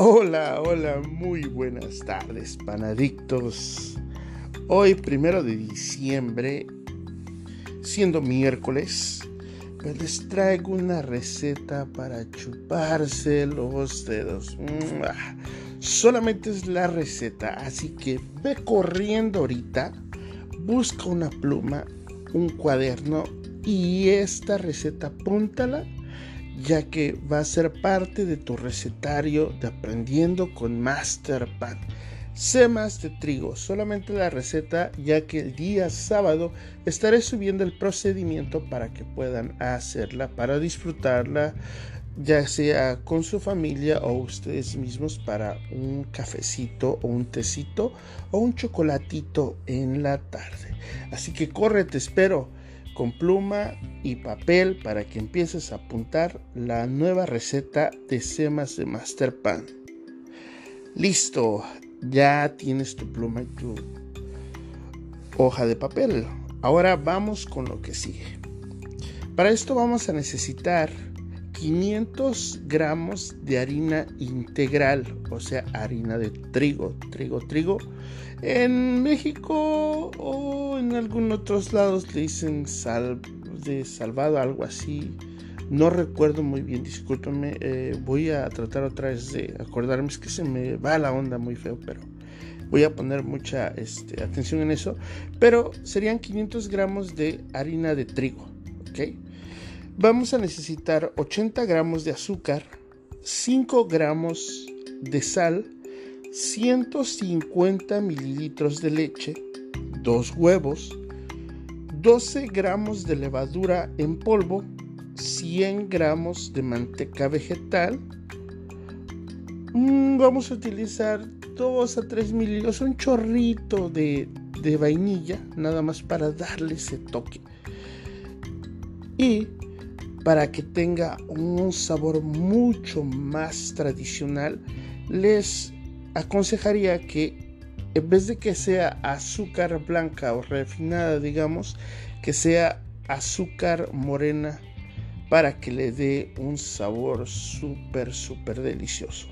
Hola, hola, muy buenas tardes, panadictos. Hoy, primero de diciembre, siendo miércoles, pues les traigo una receta para chuparse los dedos. Solamente es la receta, así que ve corriendo ahorita, busca una pluma, un cuaderno y esta receta apúntala ya que va a ser parte de tu recetario de aprendiendo con Masterpad. Semas de trigo, solamente la receta, ya que el día sábado estaré subiendo el procedimiento para que puedan hacerla, para disfrutarla, ya sea con su familia o ustedes mismos para un cafecito o un tecito o un chocolatito en la tarde. Así que corre, te espero con pluma y papel para que empieces a apuntar la nueva receta de semas de Masterpan. Listo, ya tienes tu pluma y tu hoja de papel. Ahora vamos con lo que sigue. Para esto vamos a necesitar 500 gramos de harina integral, o sea, harina de trigo, trigo, trigo. En México o en algunos otros lados le dicen sal de salvado, algo así. No recuerdo muy bien, discúlpame. Eh, voy a tratar otra vez de acordarme. Es que se me va la onda muy feo, pero voy a poner mucha este, atención en eso. Pero serían 500 gramos de harina de trigo, ¿ok? Vamos a necesitar 80 gramos de azúcar, 5 gramos de sal, 150 mililitros de leche, 2 huevos, 12 gramos de levadura en polvo, 100 gramos de manteca vegetal. Mm, vamos a utilizar 2 a 3 mililitros, un chorrito de, de vainilla, nada más para darle ese toque. Y para que tenga un sabor mucho más tradicional, les aconsejaría que en vez de que sea azúcar blanca o refinada, digamos, que sea azúcar morena para que le dé un sabor súper, súper delicioso.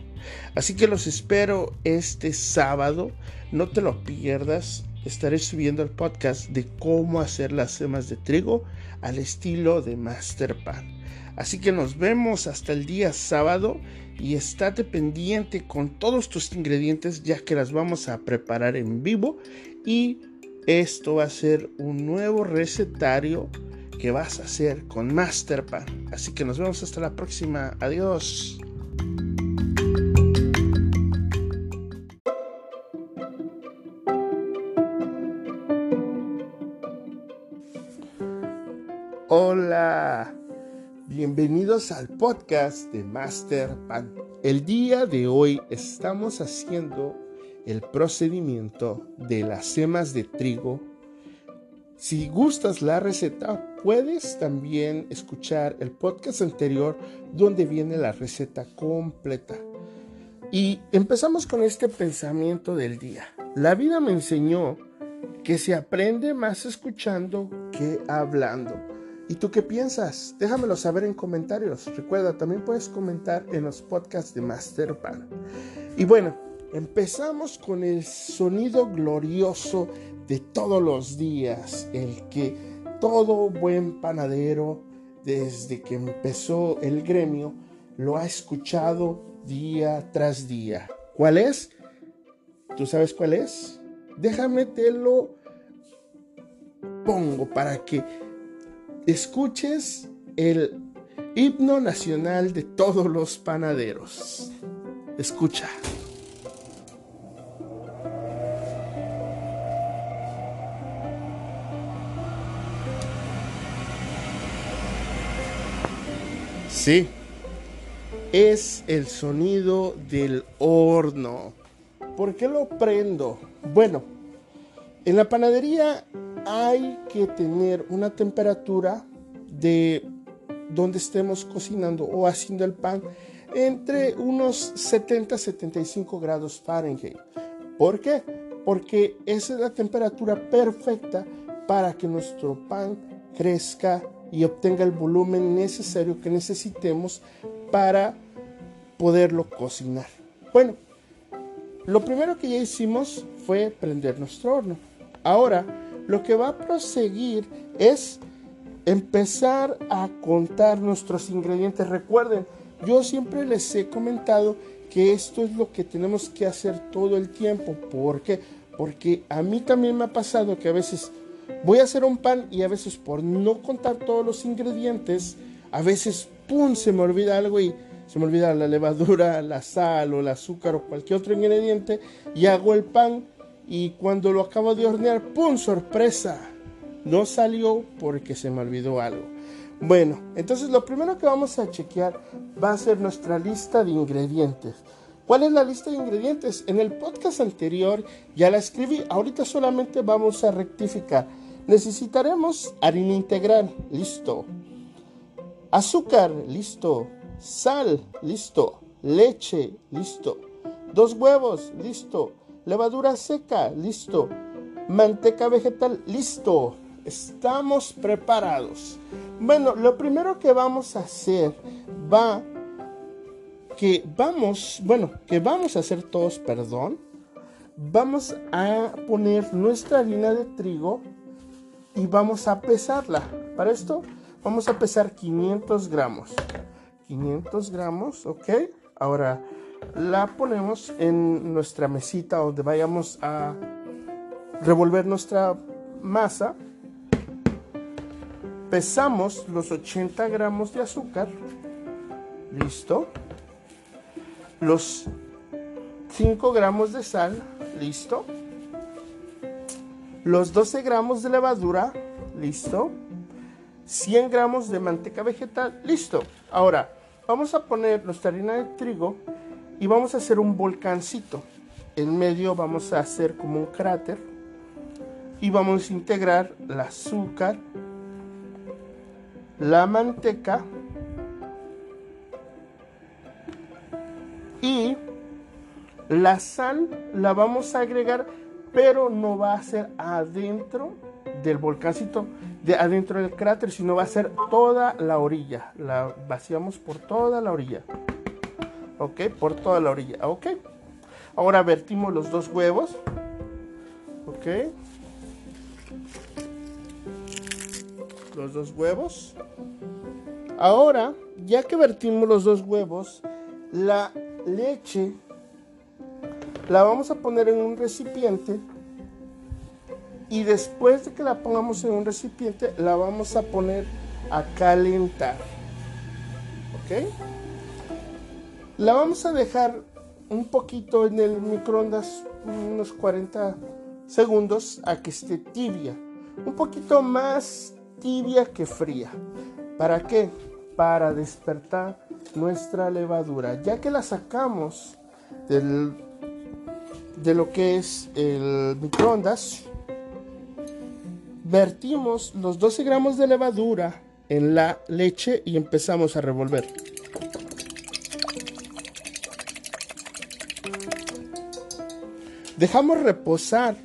Así que los espero este sábado, no te lo pierdas, estaré subiendo el podcast de cómo hacer las semas de trigo al estilo de Masterpan. Así que nos vemos hasta el día sábado y estate pendiente con todos tus ingredientes ya que las vamos a preparar en vivo y esto va a ser un nuevo recetario que vas a hacer con Masterpan. Así que nos vemos hasta la próxima. Adiós. Bienvenidos al podcast de Master Pan. El día de hoy estamos haciendo el procedimiento de las semas de trigo. Si gustas la receta, puedes también escuchar el podcast anterior donde viene la receta completa. Y empezamos con este pensamiento del día. La vida me enseñó que se aprende más escuchando que hablando. ¿Y tú qué piensas? Déjamelo saber en comentarios. Recuerda, también puedes comentar en los podcasts de Masterpan. Y bueno, empezamos con el sonido glorioso de todos los días, el que todo buen panadero, desde que empezó el gremio, lo ha escuchado día tras día. ¿Cuál es? ¿Tú sabes cuál es? Déjame te lo pongo para que escuches el himno nacional de todos los panaderos. Escucha. Sí, es el sonido del horno. ¿Por qué lo prendo? Bueno, en la panadería hay que tener una temperatura de donde estemos cocinando o haciendo el pan entre unos 70-75 grados Fahrenheit. ¿Por qué? Porque esa es la temperatura perfecta para que nuestro pan crezca y obtenga el volumen necesario que necesitemos para poderlo cocinar. Bueno, lo primero que ya hicimos fue prender nuestro horno. Ahora, lo que va a proseguir es empezar a contar nuestros ingredientes. Recuerden, yo siempre les he comentado que esto es lo que tenemos que hacer todo el tiempo. ¿Por qué? Porque a mí también me ha pasado que a veces voy a hacer un pan y a veces por no contar todos los ingredientes, a veces, ¡pum!, se me olvida algo y se me olvida la levadura, la sal o el azúcar o cualquier otro ingrediente y hago el pan y cuando lo acabo de hornear, ¡pum!, sorpresa no salió porque se me olvidó algo. Bueno, entonces lo primero que vamos a chequear va a ser nuestra lista de ingredientes. ¿Cuál es la lista de ingredientes? En el podcast anterior ya la escribí, ahorita solamente vamos a rectificar. Necesitaremos harina integral, listo. Azúcar, listo. Sal, listo. Leche, listo. Dos huevos, listo. Levadura seca, listo. Manteca vegetal, listo. Estamos preparados. Bueno, lo primero que vamos a hacer va que vamos, bueno, que vamos a hacer todos, perdón. Vamos a poner nuestra harina de trigo y vamos a pesarla. Para esto vamos a pesar 500 gramos. 500 gramos, ok. Ahora la ponemos en nuestra mesita donde vayamos a revolver nuestra masa. Pesamos los 80 gramos de azúcar, listo, los 5 gramos de sal, listo, los 12 gramos de levadura, listo, 100 gramos de manteca vegetal, listo. Ahora, vamos a poner nuestra harina de trigo y vamos a hacer un volcancito. En medio vamos a hacer como un cráter y vamos a integrar el azúcar, la manteca y la sal la vamos a agregar, pero no va a ser adentro del volcáncito, de adentro del cráter, sino va a ser toda la orilla. La vaciamos por toda la orilla. Ok, por toda la orilla. Ok. Ahora vertimos los dos huevos. Ok. Los dos huevos. Ahora, ya que vertimos los dos huevos, la leche la vamos a poner en un recipiente y después de que la pongamos en un recipiente la vamos a poner a calentar. ¿Ok? La vamos a dejar un poquito en el microondas, unos 40 segundos a que esté tibia. Un poquito más tibia que fría. ¿Para qué? Para despertar nuestra levadura. Ya que la sacamos del, de lo que es el microondas, vertimos los 12 gramos de levadura en la leche y empezamos a revolver. Dejamos reposar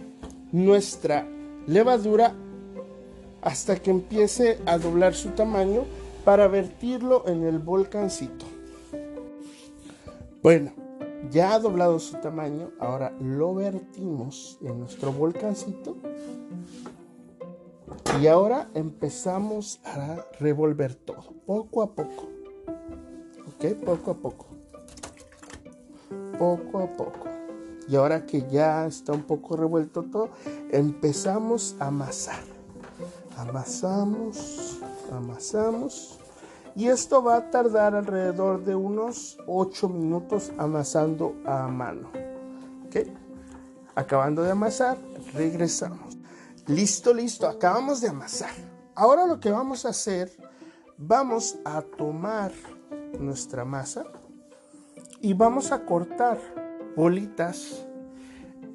nuestra levadura hasta que empiece a doblar su tamaño para vertirlo en el volcancito. Bueno, ya ha doblado su tamaño, ahora lo vertimos en nuestro volcancito y ahora empezamos a revolver todo, poco a poco. ¿Ok? Poco a poco. Poco a poco. Y ahora que ya está un poco revuelto todo, empezamos a amasar amasamos, amasamos. Y esto va a tardar alrededor de unos 8 minutos amasando a mano. Acabando de amasar, regresamos. Listo, listo, acabamos de amasar. Ahora lo que vamos a hacer, vamos a tomar nuestra masa y vamos a cortar bolitas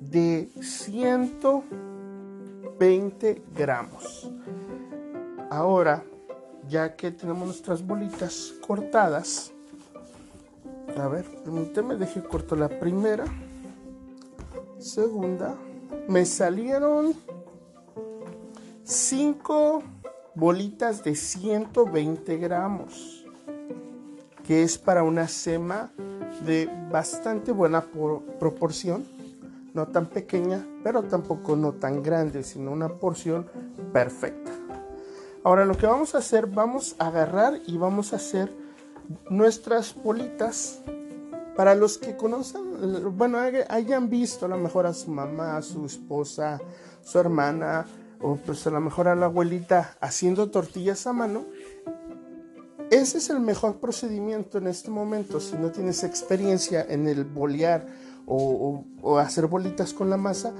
de 120 gramos. Ahora, ya que tenemos nuestras bolitas cortadas, a ver, permíteme, deje corto la primera, segunda, me salieron 5 bolitas de 120 gramos, que es para una sema de bastante buena proporción, no tan pequeña, pero tampoco no tan grande, sino una porción perfecta. Ahora lo que vamos a hacer, vamos a agarrar y vamos a hacer nuestras bolitas. Para los que conocen, bueno, hayan visto a lo mejor a su mamá, a su esposa, su hermana, o pues a lo mejor a la abuelita haciendo tortillas a mano, ese es el mejor procedimiento en este momento. Si no tienes experiencia en el bolear o, hacer bolitas con la masa,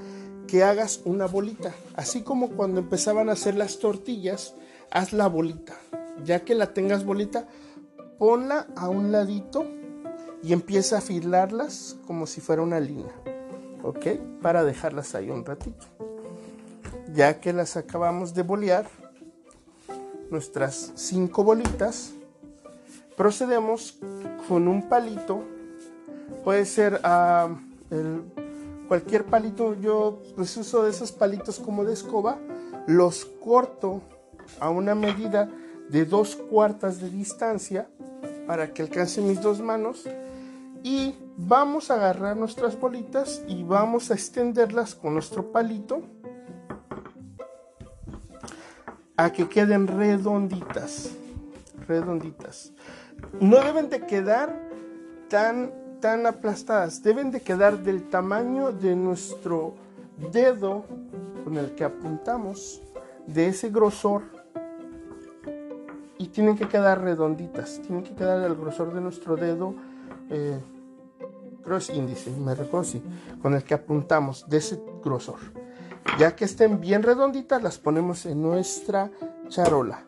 que hagas una bolita. Así como cuando empezaban a hacer las tortillas, haz la bolita. Ya que la tengas bolita, ponla a un ladito y empieza a afilarlas como si fuera una línea. ¿Ok? Para dejarlas ahí un ratito. Ya que las acabamos de bolear, nuestras cinco bolitas, procedemos con un palito, puede ser ah, cualquier palito, yo pues uso de esos palitos como de escoba, los corto a una medida de dos cuartas de distancia para que alcance mis dos manos. Y vamos a agarrar nuestras bolitas y vamos a extenderlas con nuestro palito a que queden redonditas redonditas no deben de quedar tan, tan aplastadas, deben de quedar del tamaño de nuestro dedo con el que apuntamos, de ese grosor, y tienen que quedar redonditas, tienen que quedar del grosor de nuestro dedo, eh, creo es índice, me recuerdo con el que apuntamos, de ese grosor. Ya que estén bien redonditas, las ponemos en nuestra charola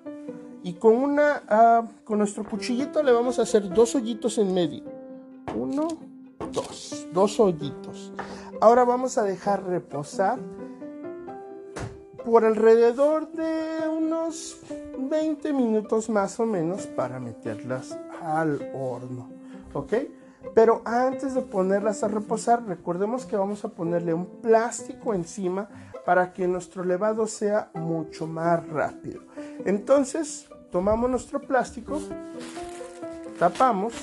y con una ah, con nuestro cuchillito le vamos a hacer dos hoyitos en medio. Uno dos dos hoyitos. Ahora vamos a dejar reposar por alrededor de unos 20 minutos más o menos para meterlas al horno ok pero antes de ponerlas a reposar recordemos que vamos a ponerle un plástico encima para que nuestro levado sea mucho más rápido. Entonces tomamos nuestro plástico, tapamos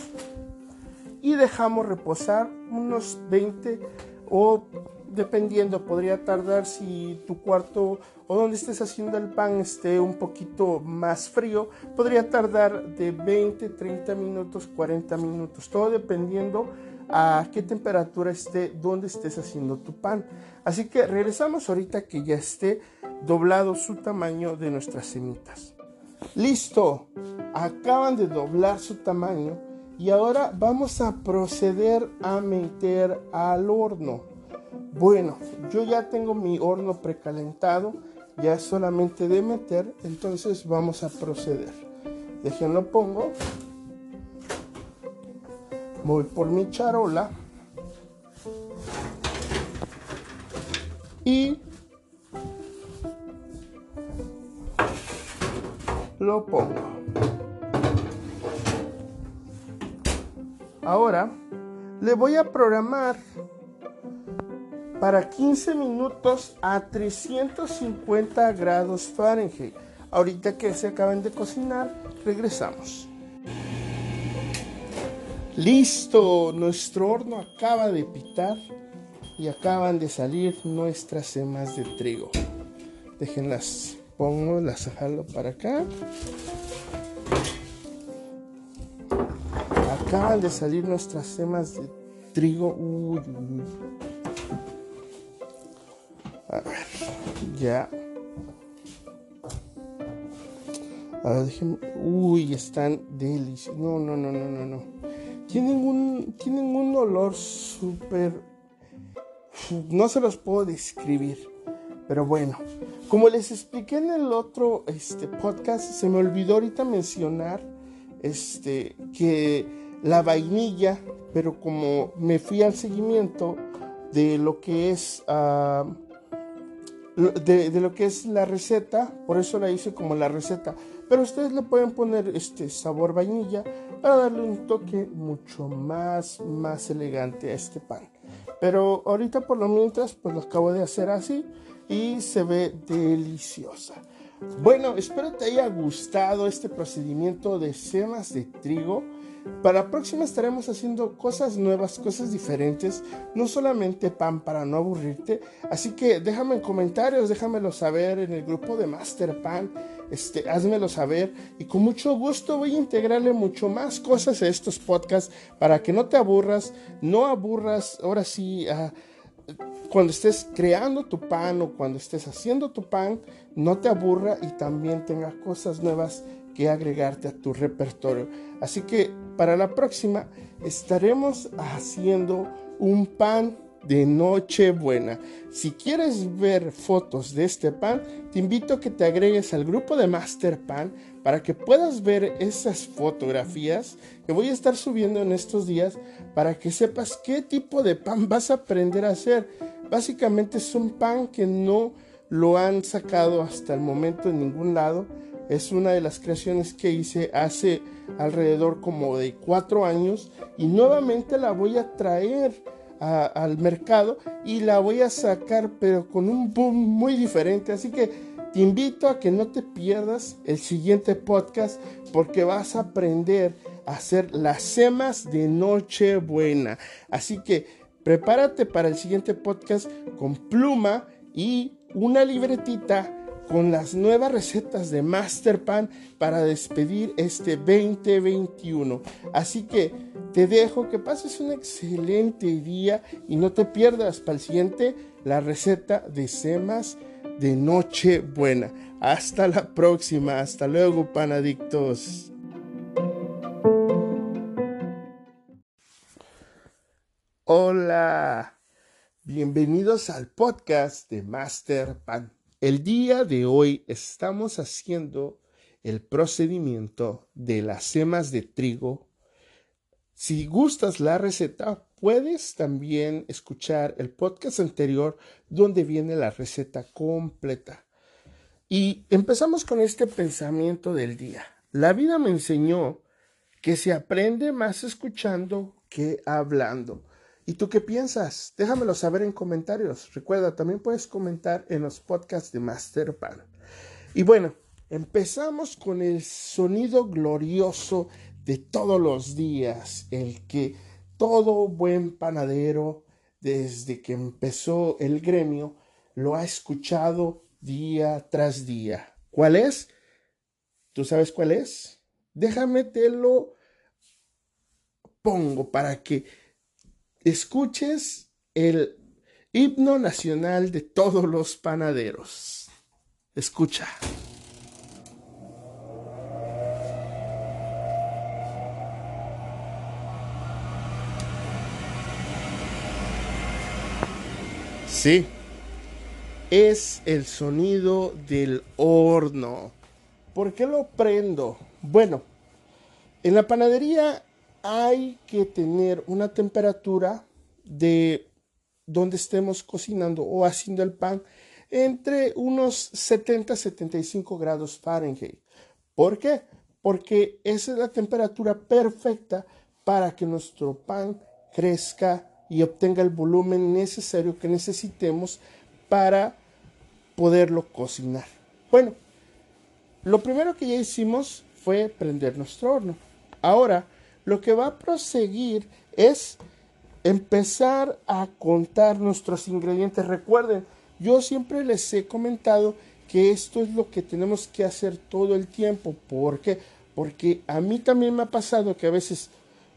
y dejamos reposar unos 20 o dependiendo, podría tardar si tu cuarto o donde estés haciendo el pan esté un poquito más frío, podría tardar de 20, 30 minutos, 40 minutos, todo dependiendo a qué temperatura esté donde estés haciendo tu pan. Así que regresamos ahorita que ya esté doblado su tamaño de nuestras semitas. Listo, acaban de doblar su tamaño y ahora vamos a proceder a meter al horno. Bueno, yo ya tengo mi horno precalentado, ya es solamente de meter, entonces vamos a proceder. Déjenlo pongo. Voy por mi charola. Y lo pongo. Ahora le voy a programar para 15 minutos a 350 grados Fahrenheit. Ahorita que se acaban de cocinar, regresamos. Listo, nuestro horno acaba de pitar y acaban de salir nuestras semas de trigo. Déjenlas pongo, las jalo para acá. Acaban de salir nuestras semas de trigo. Uy, A ver, ya. A ver, déjenme. Uy, están deliciosos. No, no, no, no, no, no. Tienen un, tienen un olor súper. No se los puedo describir. Pero bueno, como les expliqué en el otro este, podcast, se me olvidó ahorita mencionar este, que la vainilla, pero como me fui al seguimiento de lo que es ah, de, lo que es la receta, por eso la hice como la receta. Pero ustedes le pueden poner este sabor vainilla para darle un toque mucho más, más elegante a este pan. Pero ahorita por lo mientras, pues lo acabo de hacer así y se ve deliciosa. Bueno, espero te haya gustado este procedimiento de semas de trigo. Para la próxima estaremos haciendo cosas nuevas, cosas diferentes, no solamente pan para no aburrirte. Así que déjame en comentarios, déjamelo saber en el grupo de Master Pan, este, házmelo saber y con mucho gusto voy a integrarle mucho más cosas a estos podcasts para que no te aburras, no aburras, ahora sí, cuando estés creando tu pan o cuando estés haciendo tu pan, no te aburra y también tenga cosas nuevas que agregarte a tu repertorio. Así que para la próxima estaremos haciendo un pan de Nochebuena. Si quieres ver fotos de este pan, te invito a que te agregues al grupo de Master Pan para que puedas ver esas fotografías que voy a estar subiendo en estos días para que sepas qué tipo de pan vas a aprender a hacer. Básicamente es un pan que no lo han sacado hasta el momento en ningún lado. Es una de las creaciones que hice hace alrededor como de cuatro años y nuevamente la voy a traer al mercado y la voy a sacar pero con un boom muy diferente. Así que te invito a que no te pierdas el siguiente podcast porque vas a aprender a hacer las semas de Nochebuena. Así que prepárate para el siguiente podcast con pluma y una libretita con las nuevas recetas de Masterpan para despedir este 2021. Así que te dejo que pases un excelente día y no te pierdas para el siguiente la receta de semas de noche buena. Hasta la próxima, hasta luego panadictos. Hola, bienvenidos al podcast de Master Pan. El día de hoy estamos haciendo el procedimiento de las semas de trigo. Si gustas la receta, puedes también escuchar el podcast anterior donde viene la receta completa. Y empezamos con este pensamiento del día. La vida me enseñó que se aprende más escuchando que hablando. ¿Y tú qué piensas? Déjamelo saber en comentarios. Recuerda, también puedes comentar en los podcasts de Master Pan. Y bueno, empezamos con el sonido glorioso de todos los días, el que todo buen panadero, desde que empezó el gremio, lo ha escuchado día tras día. ¿Cuál es? ¿Tú sabes cuál es? Déjame te lo pongo para que escuches el himno nacional de todos los panaderos. Escucha. Sí, es el sonido del horno. ¿Por qué lo prendo? Bueno, en la panadería hay que tener una temperatura de donde estemos cocinando o haciendo el pan entre unos 70 75 grados Fahrenheit. ¿Por qué? Porque esa es la temperatura perfecta para que nuestro pan crezca y obtenga el volumen necesario que necesitemos para poderlo cocinar. Bueno, lo primero que ya hicimos fue prender nuestro horno. Ahora lo que va a proseguir es empezar a contar nuestros ingredientes. Recuerden, yo siempre les he comentado que esto es lo que tenemos que hacer todo el tiempo. ¿Por qué? Porque a mí también me ha pasado que a veces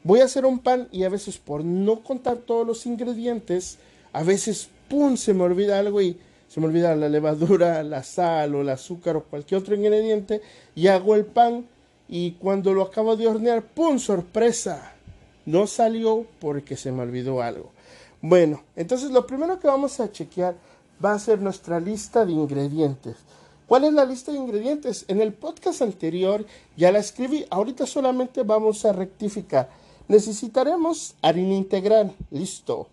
voy a hacer un pan y a veces por no contar todos los ingredientes, a veces, ¡pum!, se me olvida algo y se me olvida la levadura, la sal o el azúcar o cualquier otro ingrediente y hago el pan y cuando lo acabo de hornear, ¡pum! sorpresa. No salió porque se me olvidó algo. Bueno, entonces lo primero que vamos a chequear va a ser nuestra lista de ingredientes. ¿Cuál es la lista de ingredientes? En el podcast anterior ya la escribí, ahorita solamente vamos a rectificar. Necesitaremos harina integral, listo.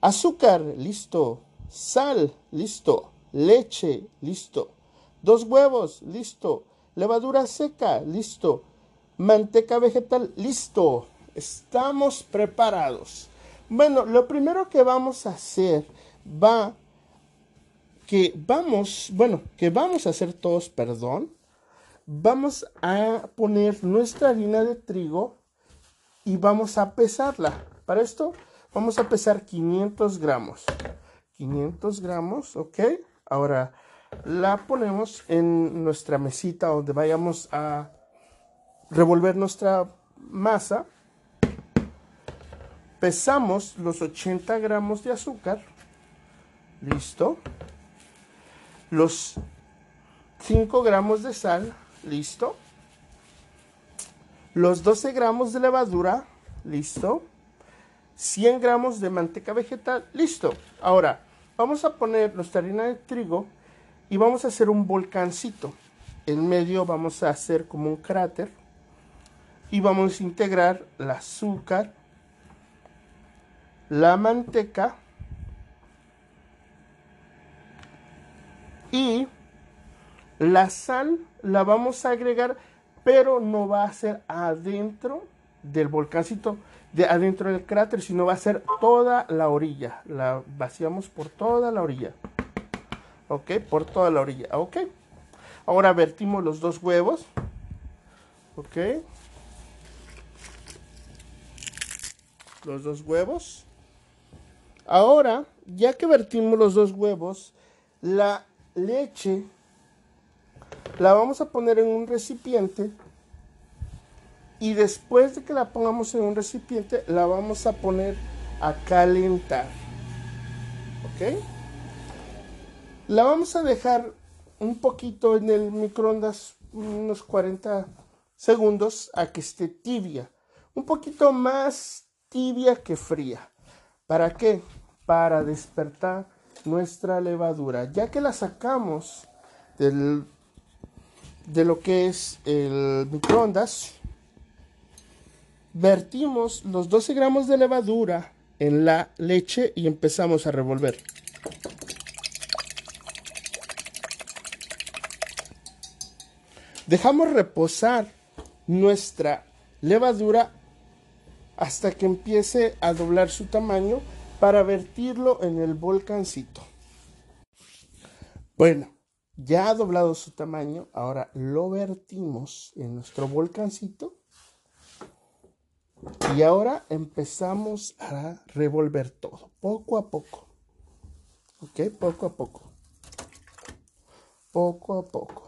Azúcar, listo. Sal, listo. Leche, listo. Dos huevos, listo Levadura seca, listo. Manteca vegetal, listo. Estamos preparados. Bueno, lo primero que vamos a hacer va que vamos, bueno, que vamos a hacer todos, perdón, vamos a poner nuestra harina de trigo y vamos a pesarla. Para esto vamos a pesar 500 gramos. 500 gramos, ok. Ahora la ponemos en nuestra mesita donde vayamos a revolver nuestra masa. Pesamos los 80 gramos de azúcar. Listo. Los 5 gramos de sal. Listo. Los 12 gramos de levadura. Listo. 100 gramos de manteca vegetal. Listo. Ahora, vamos a poner nuestra harina de trigo y vamos a hacer un volcancito. En medio vamos a hacer como un cráter y vamos a integrar el azúcar, la manteca y la sal la vamos a agregar, pero no va a ser adentro del volcancito, de adentro del cráter, sino va a ser toda la orilla. La vaciamos por toda la orilla. ¿Ok? Por toda la orilla. ¿Ok? Ahora vertimos los dos huevos. ¿Ok? Los dos huevos. Ahora, ya que vertimos los dos huevos, la leche la vamos a poner en un recipiente y después de que la pongamos en un recipiente la vamos a poner a calentar ok la vamos a dejar un poquito en el microondas unos 40 segundos a que esté tibia un poquito más tibia que fría ¿para qué? para despertar nuestra levadura ya que la sacamos del de lo que es el microondas, vertimos los 12 gramos de levadura en la leche y empezamos a revolver. Dejamos reposar nuestra levadura hasta que empiece a doblar su tamaño para vertirlo en el volcancito. Bueno, ya ha doblado su tamaño, ahora lo vertimos en nuestro volcancito. Y ahora empezamos a revolver todo, poco a poco. ¿Ok? Poco a poco. Poco a poco.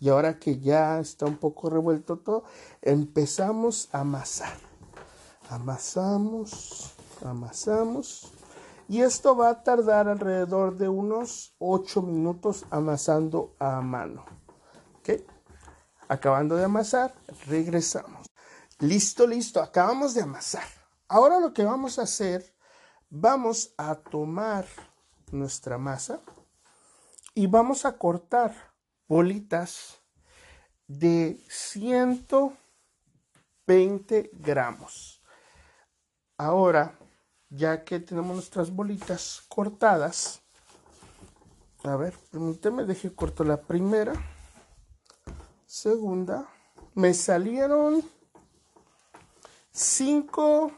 Y ahora que ya está un poco revuelto todo, empezamos a amasar. Amasamos, amasamos. Y esto va a tardar alrededor de unos 8 minutos amasando a mano. ¿Ok? Acabando de amasar, regresamos. Listo, listo, acabamos de amasar. Ahora lo que vamos a hacer, vamos a tomar nuestra masa y vamos a cortar bolitas de 120 gramos. Ahora ya que tenemos nuestras bolitas cortadas. A ver, permíteme, deje corto la primera. Segunda. Me salieron cinco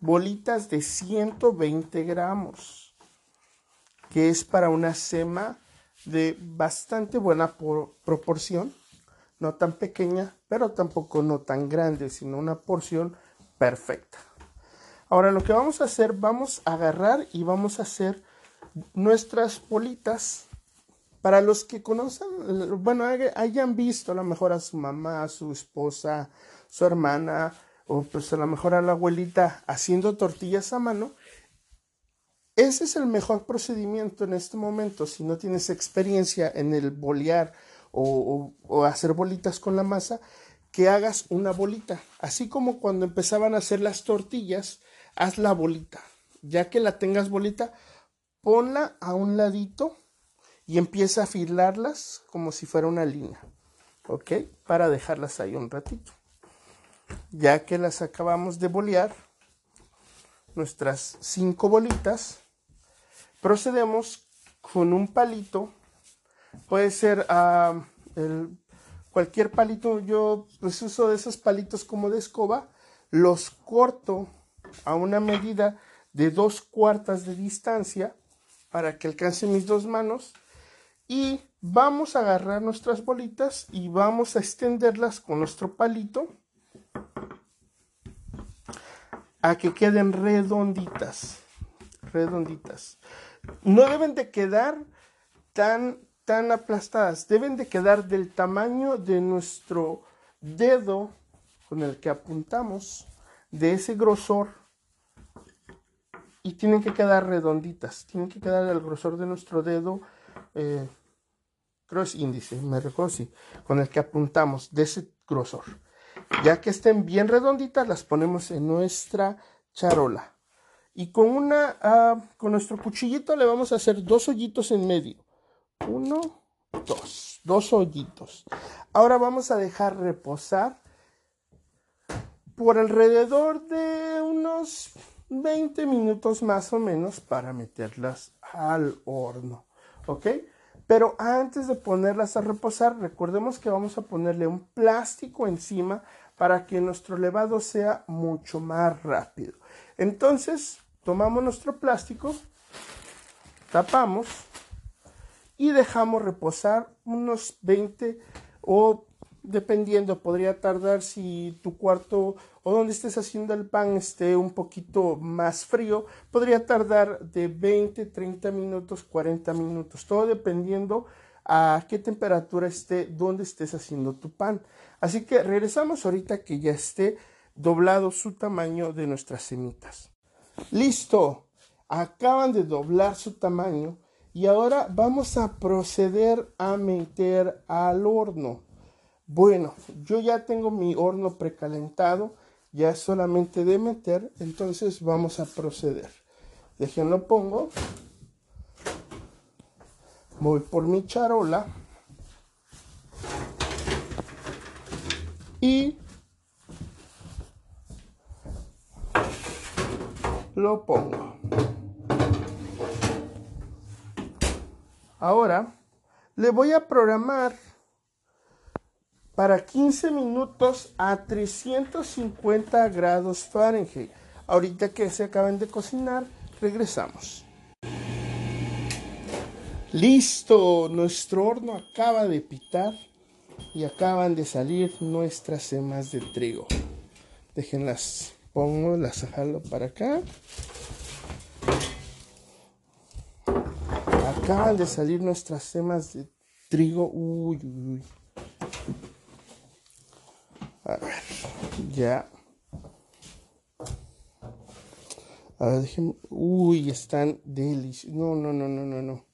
bolitas de 120 gramos. Que es para una sema de bastante buena proporción. No tan pequeña, pero tampoco no tan grande, sino una porción perfecta. Ahora lo que vamos a hacer, vamos a agarrar y vamos a hacer nuestras bolitas. Para los que conocen, bueno, hayan visto a lo mejor a su mamá, a su esposa, su hermana, o pues a lo mejor a la abuelita haciendo tortillas a mano, ese es el mejor procedimiento en este momento. Si no tienes experiencia en el bolear o, hacer bolitas con la masa, que hagas una bolita. Así como cuando empezaban a hacer las tortillas, haz la bolita. Ya que la tengas bolita, ponla a un ladito y empieza a afilarlas como si fuera una línea. ¿Ok? Para dejarlas ahí un ratito. Ya que las acabamos de bolear, nuestras cinco bolitas, procedemos con un palito. Puede ser ah, cualquier palito. Yo pues uso de esos palitos como de escoba. Los corto a una medida de dos cuartas de distancia para que alcance mis dos manos Y vamos a agarrar nuestras bolitas y vamos a extenderlas con nuestro palito a que queden redonditas. Redonditas. No deben de quedar tan, tan aplastadas. Deben de quedar del tamaño de nuestro dedo con el que apuntamos, de ese grosor. Y tienen que quedar redonditas. Tienen que quedar del grosor de nuestro dedo. Eh, creo es índice, me recuerdo con el que apuntamos, de ese grosor. Ya que estén bien redonditas, las ponemos en nuestra charola. Y con una, ah, con nuestro cuchillito le vamos a hacer dos hoyitos en medio. Uno, dos, dos hoyitos. Ahora vamos a dejar reposar por alrededor de unos 20 minutos más o menos para meterlas al horno. ¿Ok? Pero antes de ponerlas a reposar, recordemos que vamos a ponerle un plástico encima para que nuestro levado sea mucho más rápido. Entonces, tomamos nuestro plástico, tapamos y dejamos reposar unos 20 o dependiendo, podría tardar si tu cuarto o donde estés haciendo el pan esté un poquito más frío, podría tardar de 20, 30 minutos, 40 minutos, todo dependiendo a qué temperatura esté donde estés haciendo tu pan. Así que regresamos ahorita que ya esté doblado su tamaño de nuestras semitas. Listo, acaban de doblar su tamaño y ahora vamos a proceder a meter al horno. Bueno, yo ya tengo mi horno precalentado, ya es solamente de meter, entonces vamos a proceder. Déjenlo pongo. Voy por mi charola. Y lo pongo. Ahora le voy a programar para 15 minutos a 350 grados Fahrenheit. Ahorita que se acaban de cocinar, regresamos. Listo, nuestro horno acaba de pitar y acaban de salir nuestras semas de trigo. Déjenlas, pongo, las jalo para acá. Acaban de salir nuestras semas de trigo. Uy, uy, uy. A ver, ya. A ver, déjenme. Uy, están deliciosos. No, no, no, no, no, no.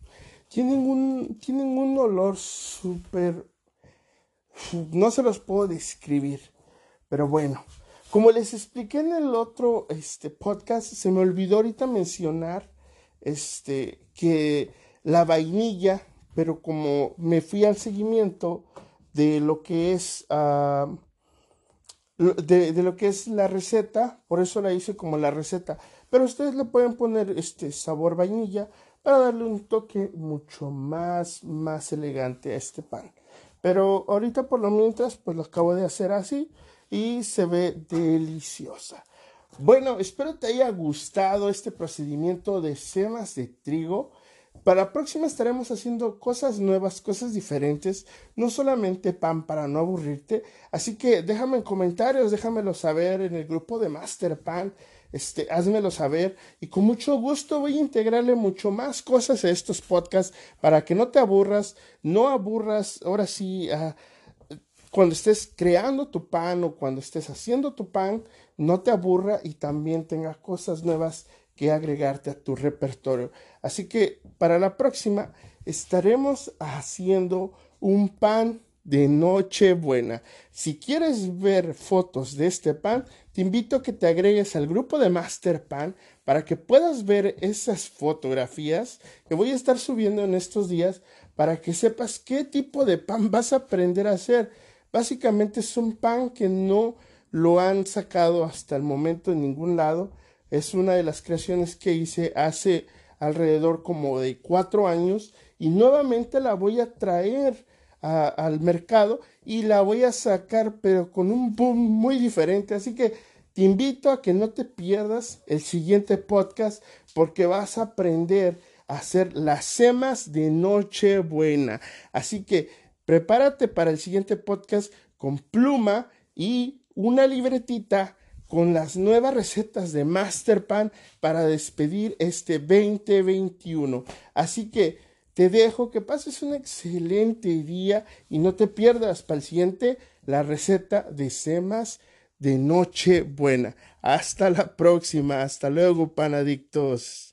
Tienen un, tienen un olor súper... No se los puedo describir. Pero bueno, como les expliqué en el otro este, podcast, se me olvidó ahorita mencionar este, que la vainilla, pero como me fui al seguimiento de lo que es... Ah, de, lo que es la receta, por eso la hice como la receta. Pero ustedes le pueden poner este sabor vainilla para darle un toque mucho más, más elegante a este pan. Pero ahorita por lo mientras, pues lo acabo de hacer así y se ve deliciosa. Bueno, espero te haya gustado este procedimiento de semas de trigo. Para la próxima estaremos haciendo cosas nuevas, cosas diferentes, no solamente pan para no aburrirte. Así que déjame en comentarios, déjamelo saber en el grupo de Master Pan. Este, házmelo saber y con mucho gusto voy a integrarle mucho más cosas a estos podcasts para que no te aburras, no aburras, ahora sí, cuando estés creando tu pan o cuando estés haciendo tu pan, no te aburra y también tenga cosas nuevas que agregarte a tu repertorio. Así que para la próxima estaremos haciendo un pan de Nochebuena. Si quieres ver fotos de este pan, te invito a que te agregues al grupo de Master Pan para que puedas ver esas fotografías que voy a estar subiendo en estos días para que sepas qué tipo de pan vas a aprender a hacer. Básicamente es un pan que no lo han sacado hasta el momento en ningún lado es una de las creaciones que hice hace alrededor como de cuatro años y nuevamente la voy a traer al mercado y la voy a sacar pero con un boom muy diferente. Así que te invito a que no te pierdas el siguiente podcast porque vas a aprender hacer las semas de Nochebuena. Así que prepárate para el siguiente podcast con pluma y una libretita con las nuevas recetas de Masterpan para despedir este 2021. Así que te dejo que pases un excelente día y no te pierdas para el siguiente la receta de semas de Nochebuena. Hasta la próxima. Hasta luego, panadictos.